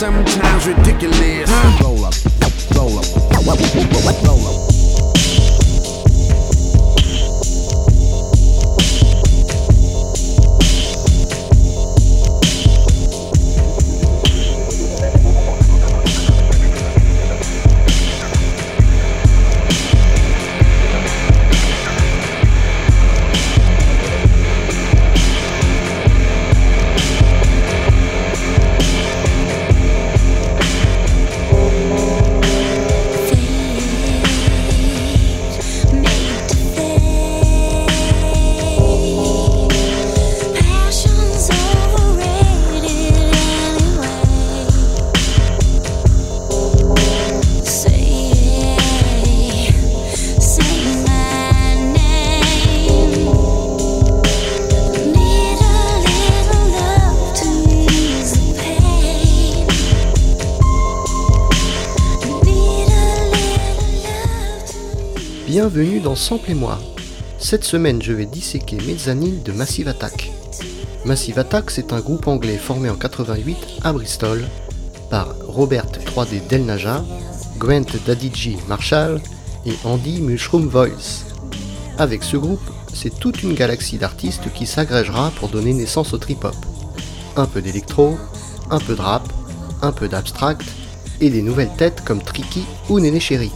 sometimes ridiculous. Roll up, roll up, roll up. Bienvenue dans Sample et moi. Cette semaine, je vais disséquer Mezzanine de Massive Attack. Massive Attack, c'est un groupe anglais formé en 88 à Bristol par Robert 3D Delnaja, Gwent Dadiji Marshall et Andy Mushroom Voice. Avec ce groupe, c'est toute une galaxie d'artistes qui s'agrégera pour donner naissance au trip-hop. Un peu d'électro, un peu de rap, un peu d'abstract et des nouvelles têtes comme Tricky ou Néné Chéri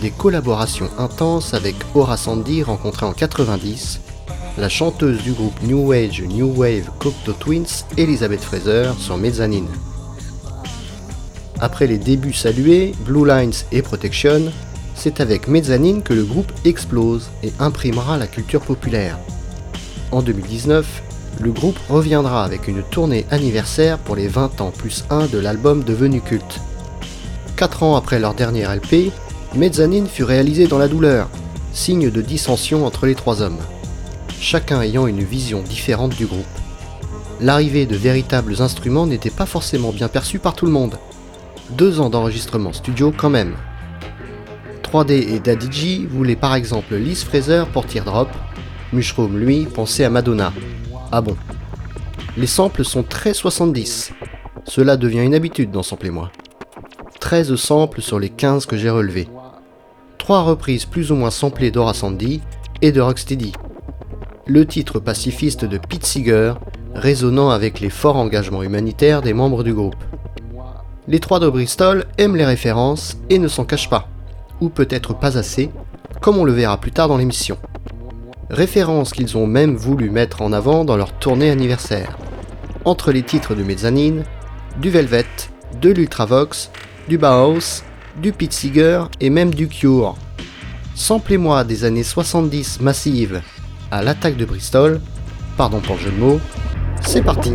des collaborations intenses avec Aura Sandy rencontrée en 90, la chanteuse du groupe New Age New Wave Cocteau Twins, Elizabeth Fraser, sur Mezzanine. Après les débuts salués, Blue Lines et Protection, c'est avec Mezzanine que le groupe explose et imprimera la culture populaire. En 2019, le groupe reviendra avec une tournée anniversaire pour les 20 ans plus 1 de l'album devenu culte. 4 ans après leur dernier LP, Mezzanine fut réalisé dans la douleur, signe de dissension entre les trois hommes, chacun ayant une vision différente du groupe. L'arrivée de véritables instruments n'était pas forcément bien perçue par tout le monde. Deux ans d'enregistrement studio quand même. 3D et Daddy G voulaient par exemple Liz Fraser pour Teardrop, Mushroom lui pensait à Madonna. Ah bon? Les samples sont très 70. Cela devient une habitude dans Sample et moi. 13 samples sur les 15 que j'ai relevés trois reprises plus ou moins samplées d'Ora Sandy et de Rocksteady. Le titre pacifiste de Pete Seeger résonnant avec les forts engagements humanitaires des membres du groupe. Les trois de Bristol aiment les références et ne s'en cachent pas, ou peut-être pas assez, comme on le verra plus tard dans l'émission. Références qu'ils ont même voulu mettre en avant dans leur tournée anniversaire. Entre les titres de Mezzanine, du Velvet, de l'Ultravox, du Bauhaus du Pete et même du Cure. Samplez-moi des années 70 massives à l'attaque de Bristol, pardon pour le jeu de mots, c'est parti.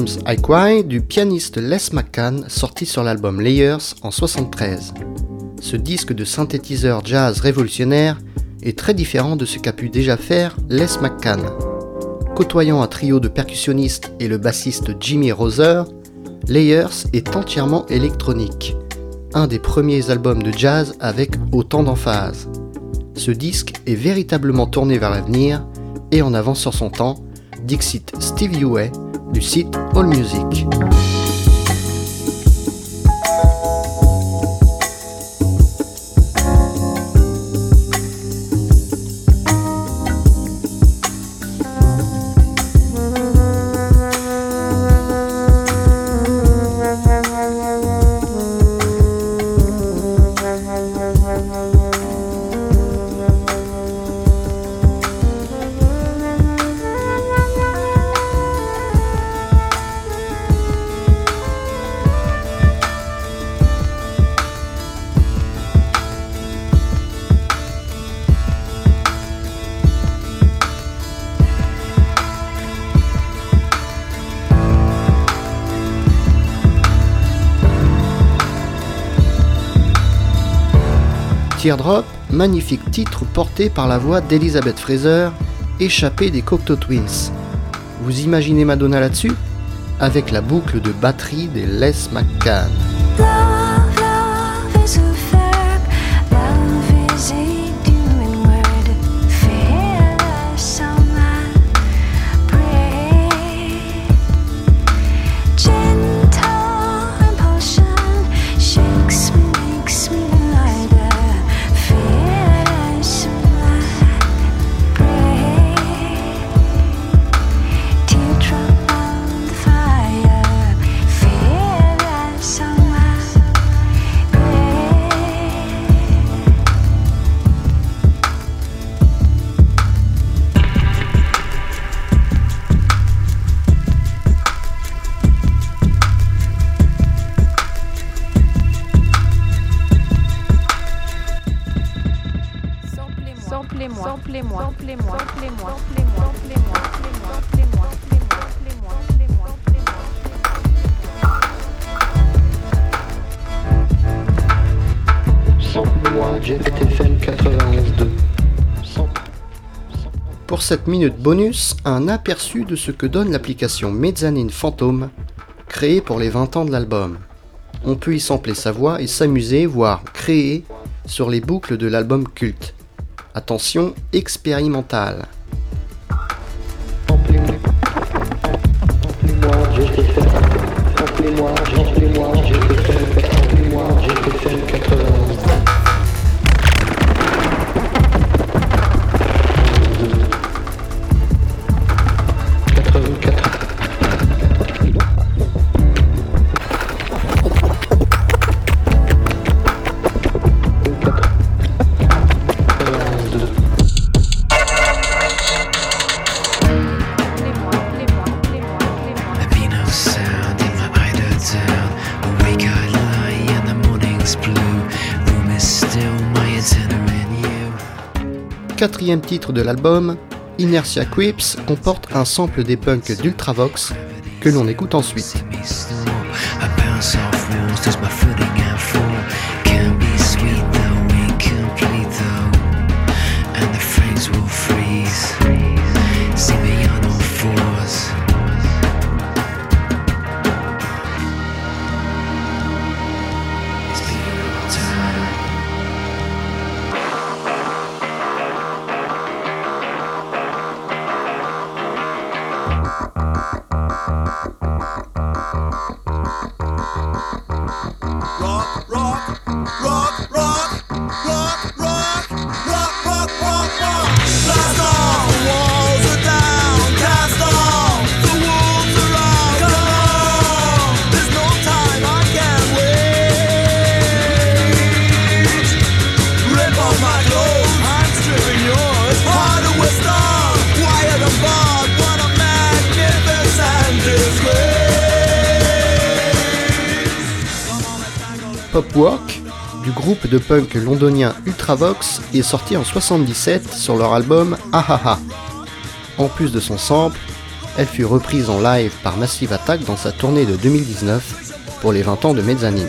Sometimes I du pianiste Les McCann sorti sur l'album Layers en 73. Ce disque de synthétiseur jazz révolutionnaire est très différent de ce qu'a pu déjà faire Les McCann. Côtoyant un trio de percussionnistes et le bassiste Jimmy Roser, Layers est entièrement électronique, un des premiers albums de jazz avec autant d'emphase. Ce disque est véritablement tourné vers l'avenir et en avance sur son temps, Dixit Stevie Way du site AllMusic. Teardrop, magnifique titre porté par la voix d'Elizabeth Fraser, échappée des Cocteau Twins. Vous imaginez Madonna là-dessus? Avec la boucle de batterie des Les McCann. Pour cette minute bonus, un aperçu de ce que donne l'application Mezzanine Phantom, créée pour les 20 ans de l'album. On peut y sampler sa voix et s'amuser, voire créer, sur les boucles de l'album culte. Attention, expérimental. Quatrième titre de l'album, Inertia Quips comporte un sample des punks d'Ultravox que l'on écoute ensuite. Walk du groupe de punk londonien Ultravox est sorti en 77 sur leur album Ahaha. En plus de son sample, elle fut reprise en live par Massive Attack dans sa tournée de 2019 pour les 20 ans de Mezzanine.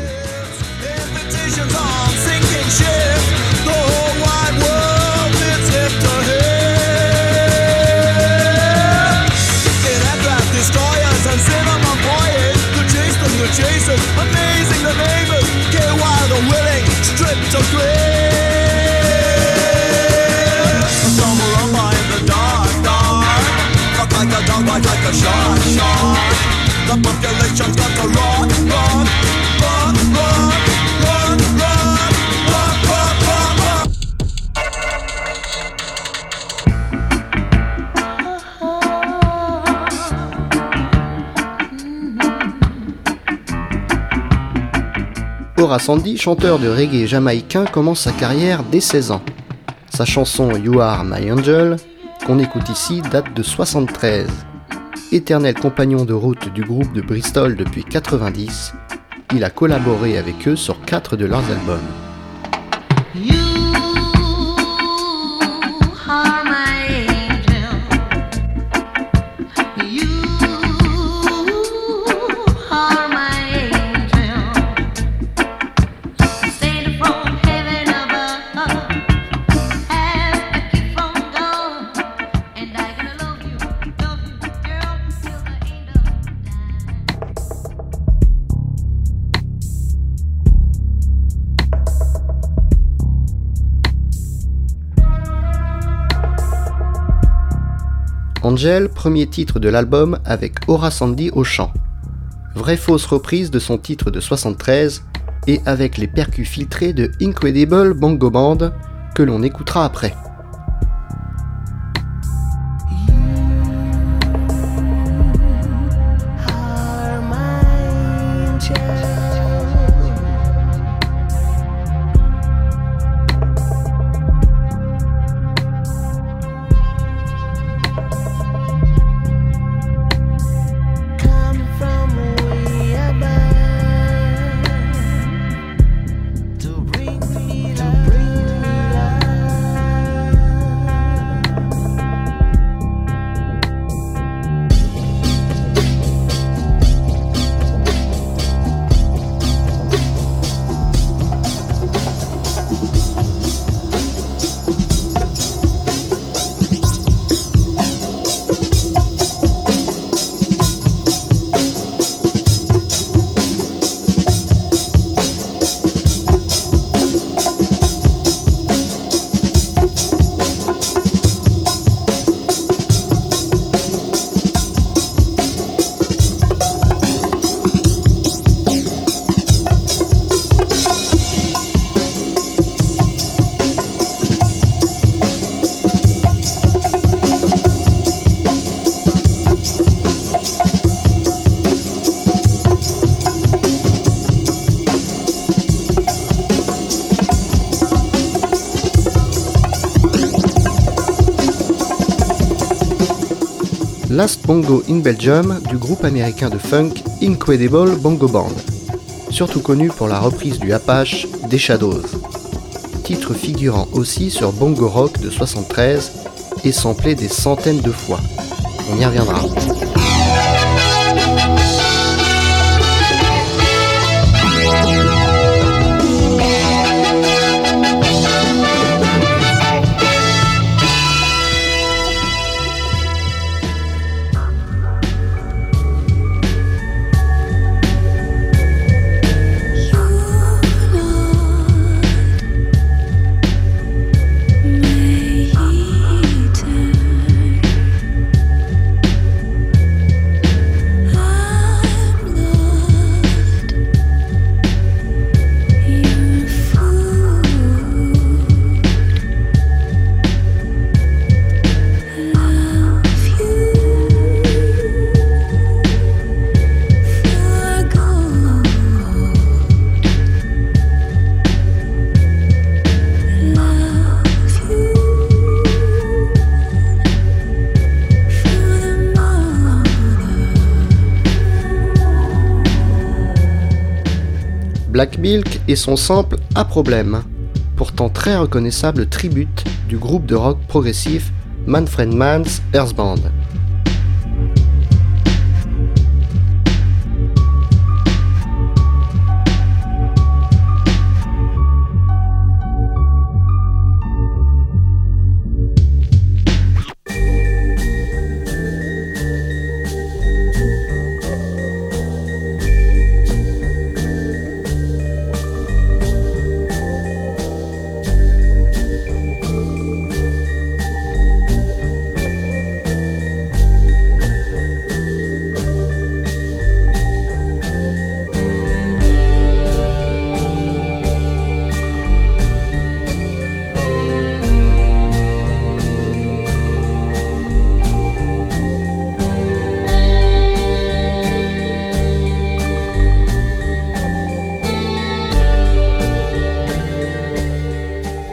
Horace Andy, chanteur de reggae jamaïcain, commence sa carrière dès 16 ans. Sa chanson You Are My Angel, qu'on écoute ici, date de 73. Éternel compagnon de route du groupe de Bristol depuis 90, il a collaboré avec eux sur quatre de leurs albums. Premier titre de l'album avec Aura Sandy au chant. Vraie fausse reprise de son titre de 73 et avec les percus filtrés de Incredible Bongo Band que l'on écoutera après. Bongo in Belgium du groupe américain de funk Incredible Bongo Band, surtout connu pour la reprise du Apache des Shadows, titre figurant aussi sur Bongo Rock de 73 et samplé des centaines de fois. On y reviendra. Son sample à problème, pourtant très reconnaissable tribute du groupe de rock progressif Manfred Mann's Earth Band.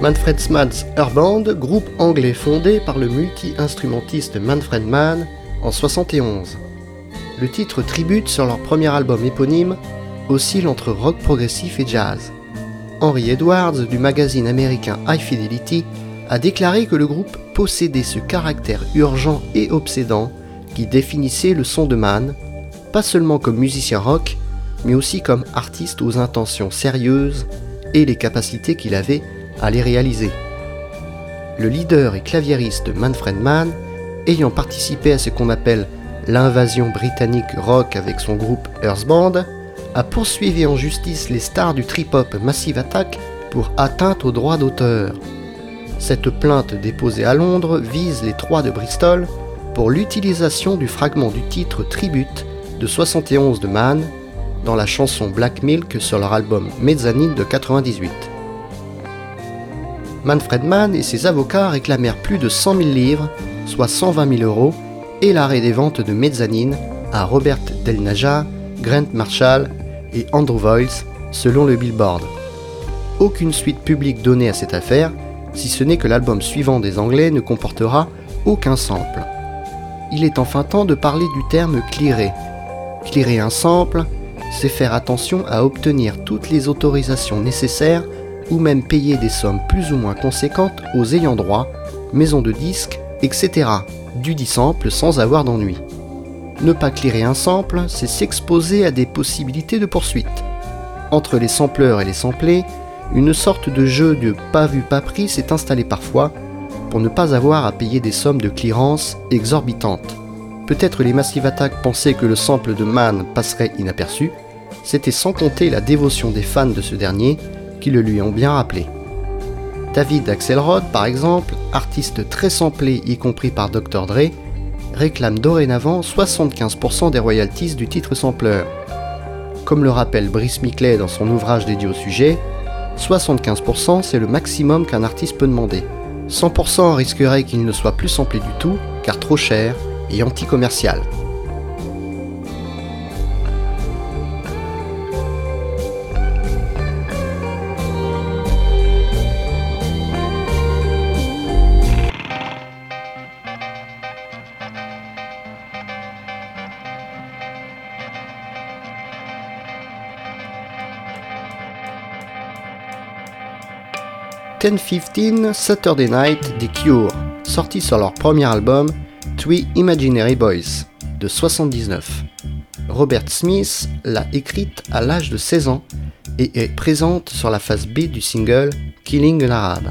Manfred Mann's Band, groupe anglais fondé par le multi-instrumentiste Manfred Mann en 71. Le titre tribute sur leur premier album éponyme oscille entre rock progressif et jazz. Henry Edwards du magazine américain High Fidelity a déclaré que le groupe possédait ce caractère urgent et obsédant qui définissait le son de Mann, pas seulement comme musicien rock, mais aussi comme artiste aux intentions sérieuses et les capacités qu'il avait à les réaliser. Le leader et claviériste Manfred Mann, ayant participé à ce qu'on appelle l'invasion britannique rock avec son groupe Earth Band, a poursuivi en justice les stars du trip-hop Massive Attack pour atteinte aux droits d'auteur. Cette plainte déposée à Londres vise les trois de Bristol pour l'utilisation du fragment du titre Tribute de 71 de Mann dans la chanson Black Milk sur leur album Mezzanine de 98. Manfred Mann et ses avocats réclamèrent plus de 100 000 livres, soit 120 000 euros, et l'arrêt des ventes de Mezzanine à Robert Del Naja, Grant Marshall et Andrew Voice, selon le Billboard. Aucune suite publique donnée à cette affaire, si ce n'est que l'album suivant des Anglais ne comportera aucun sample. Il est enfin temps de parler du terme clearer. Clearer un sample, c'est faire attention à obtenir toutes les autorisations nécessaires ou même payer des sommes plus ou moins conséquentes aux ayants droit, maisons de disques, etc. du dit sample sans avoir d'ennui. Ne pas clearer un sample, c'est s'exposer à des possibilités de poursuite. Entre les sampleurs et les samplés, une sorte de jeu de pas vu pas pris s'est installé parfois pour ne pas avoir à payer des sommes de clearance exorbitantes. Peut-être les Massive Attack pensaient que le sample de Man passerait inaperçu, c'était sans compter la dévotion des fans de ce dernier qui le lui ont bien rappelé. David Axelrod, par exemple, artiste très samplé y compris par Dr. Dre, réclame dorénavant 75% des royalties du titre sampleur. Comme le rappelle Brice Miclet dans son ouvrage dédié au sujet, 75% c'est le maximum qu'un artiste peut demander. 100% risquerait qu'il ne soit plus samplé du tout, car trop cher et anti-commercial. 1015 Saturday Night des Cure, sorti sur leur premier album Three Imaginary Boys de 79. Robert Smith l'a écrite à l'âge de 16 ans et est présente sur la face B du single Killing an Arab.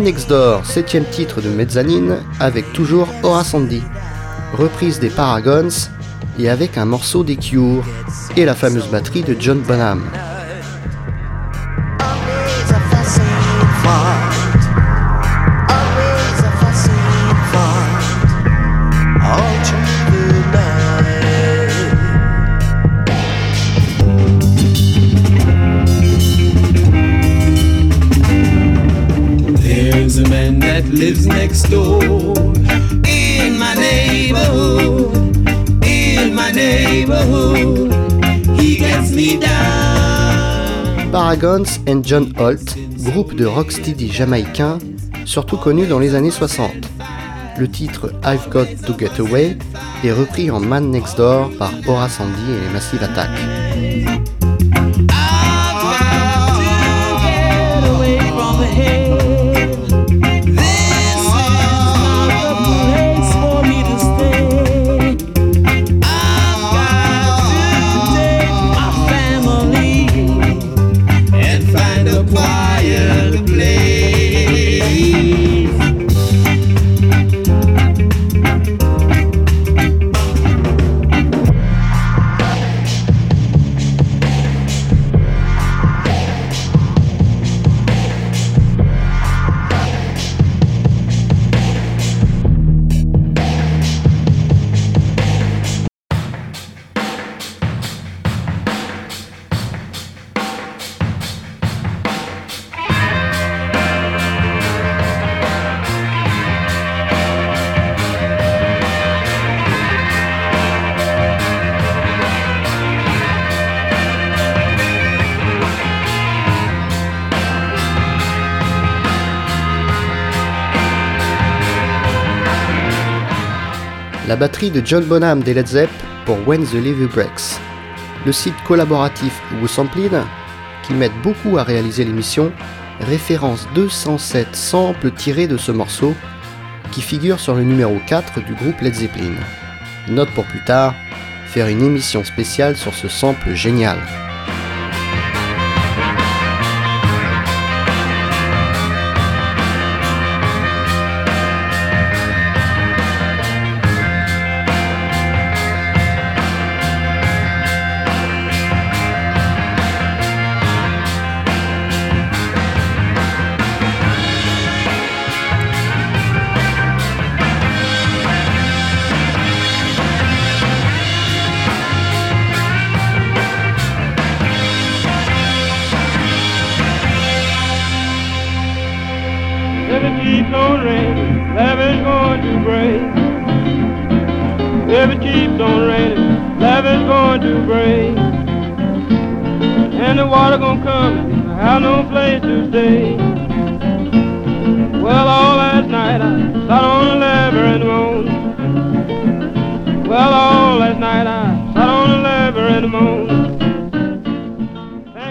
Next Door, septième titre de Mezzanine, avec toujours Horace Andy, reprise des Paragons et avec un morceau des Cure et la fameuse batterie de John Bonham. There's a man that lives next door in my. Paragons and John Holt, groupe de rocksteady jamaïcain, surtout connu dans les années 60. Le titre I've Got to Get Away est repris en Man Next Door par Horace Andy et les Massive Attack. La batterie de John Bonham des Led Zepp pour When the Levy Breaks. Le site collaboratif WooSampled, qui m'aide beaucoup à réaliser l'émission, référence 207 samples tirés de ce morceau, qui figure sur le numéro 4 du groupe Led Zeppelin. Note pour plus tard, faire une émission spéciale sur ce sample génial.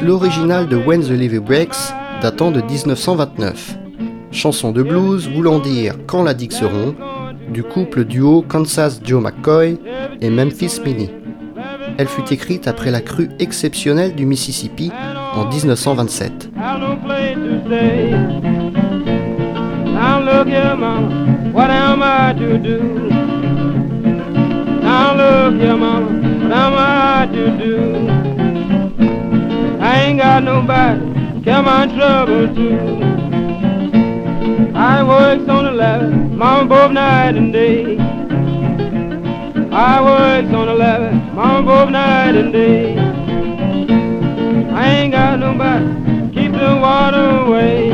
L'original de When the Levy Breaks datant de 1929. Chanson de blues voulant dire Quand la digue du couple duo Kansas Joe McCoy et Memphis Minnie. Elle fut écrite après la crue exceptionnelle du Mississippi en 1927. have no place to stay. Now look here, mama, what am I to do? I to do? I ain't got nobody, to care my trouble to. I works on the levee, mama, both night and day. I works on the levee, mama, both night and day. I ain't got nobody keep the water away.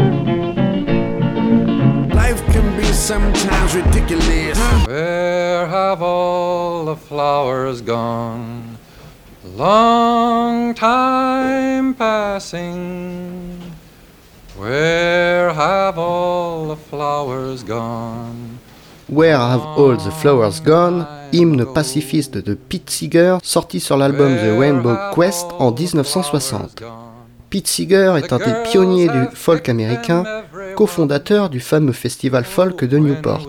Life can be sometimes ridiculous. Where have all the flowers gone? Long time passing. Where have all the flowers gone? Where Have All the Flowers Gone, hymne pacifiste de Pete Seeger, sorti sur l'album The Rainbow Quest en 1960. Pete Seeger est un des pionniers du folk américain, cofondateur du fameux festival folk de Newport.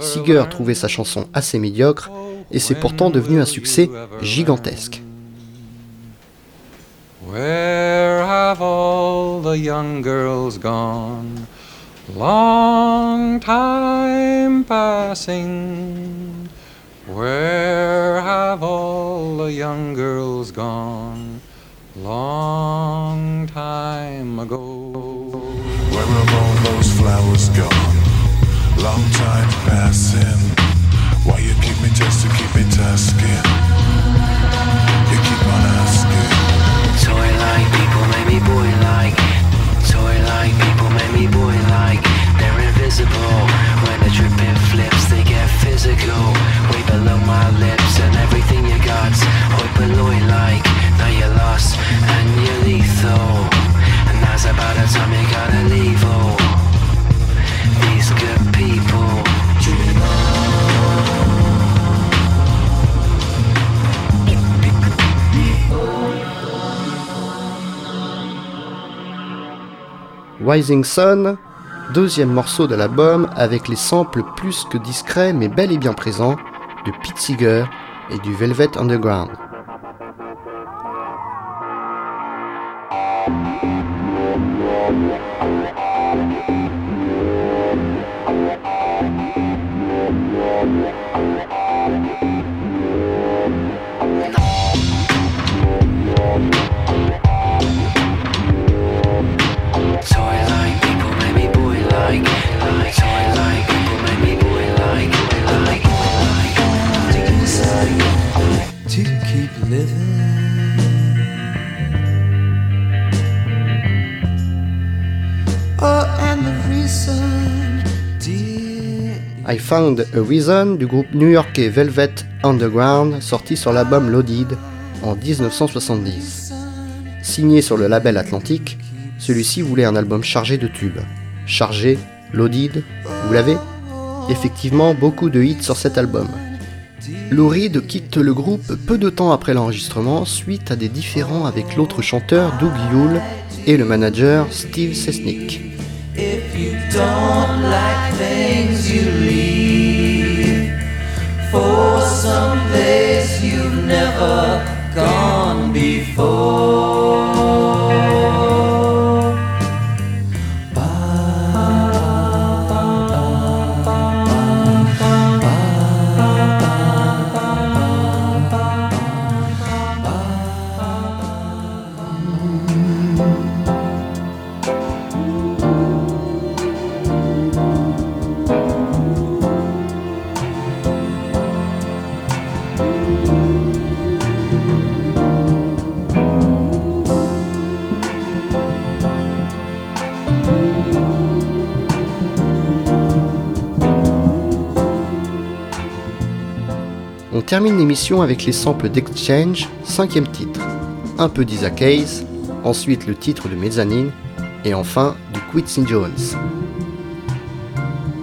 Seeger trouvait sa chanson assez médiocre et c'est pourtant devenu un succès gigantesque. Where have all the young girls gone? Long time passing. Where have all the young girls gone? Long time ago. Where have all those flowers gone? Long time passing. Why you keep me just to keep me tasking? You keep on asking. People make me people make me. They're invisible. When the dripping flips, they get physical. Way below my lips and everything you got. Hoi polloi like. Now you're lost and you're lethal. And now's about the time you gotta leave. Oh, these good people. Rising Sun, deuxième morceau de l'album avec les samples plus que discrets mais bel et bien présents de Pete Seeger et du Velvet Underground. Found a Reason du groupe new-yorkais Velvet Underground sorti sur l'album Loaded en 1970. Signé sur le label Atlantique, celui-ci voulait un album chargé de tubes. Chargé, Loaded, vous l'avez Effectivement, beaucoup de hits sur cet album. Lou Reed quitte le groupe peu de temps après l'enregistrement suite à des différends avec l'autre chanteur Doug Yule et le manager Steve Sesnick. For some place you've never gone before. Termine l'émission avec les samples d'Exchange, cinquième titre. Un peu d'Isaac Hayes, ensuite le titre de Mezzanine, et enfin du Quincy Jones.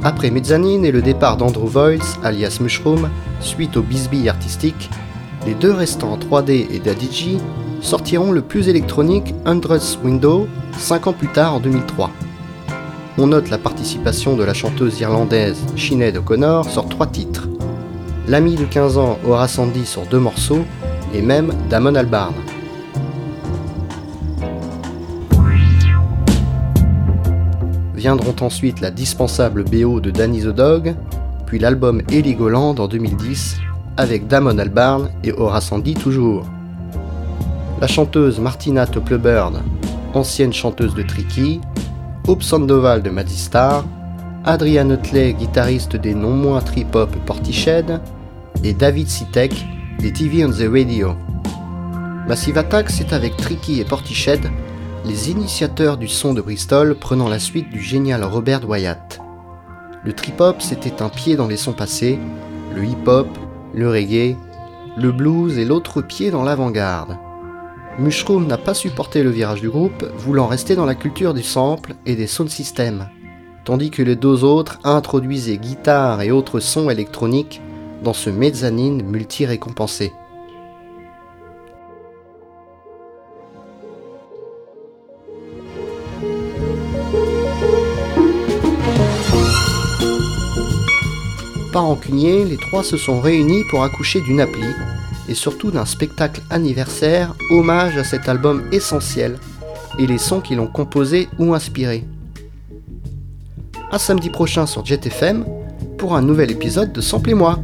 Après Mezzanine et le départ d'Andrew Voice, alias Mushroom, suite au Bisbee artistique, les deux restants 3D et Daddy sortiront le plus électronique Hundredth Window 5 ans plus tard en 2003. On note la participation de la chanteuse irlandaise Sinead O'Connor sur trois titres. L'ami de 15 ans Aura Sandy sur deux morceaux et même Damon Albarn. Viendront ensuite la dispensable BO de Danny the Dog, puis l'album Heligoland en 2010 avec Damon Albarn et Aura Sandy toujours. La chanteuse Martina Toplebird, ancienne chanteuse de Tricky, Hope Sandoval de Madistar, Adrian Utley, guitariste des non moins trip-hop Portiched, et David Sitek des TV on the Radio. Massive Attack, c'est avec Tricky et Portiched, les initiateurs du son de Bristol prenant la suite du génial Robert Wyatt. Le trip-hop, c'était un pied dans les sons passés, le hip-hop, le reggae, le blues et l'autre pied dans l'avant-garde. Mushroom n'a pas supporté le virage du groupe, voulant rester dans la culture du sample et des sound systems, tandis que les deux autres introduisaient guitare et autres sons électroniques dans ce mezzanine multi-récompensé. Pas rancuniers, les trois se sont réunis pour accoucher d'une appli et surtout d'un spectacle anniversaire hommage à cet album essentiel et les sons qui l'ont composé ou inspiré. À samedi prochain sur JetFM pour un nouvel épisode de Sample et moi.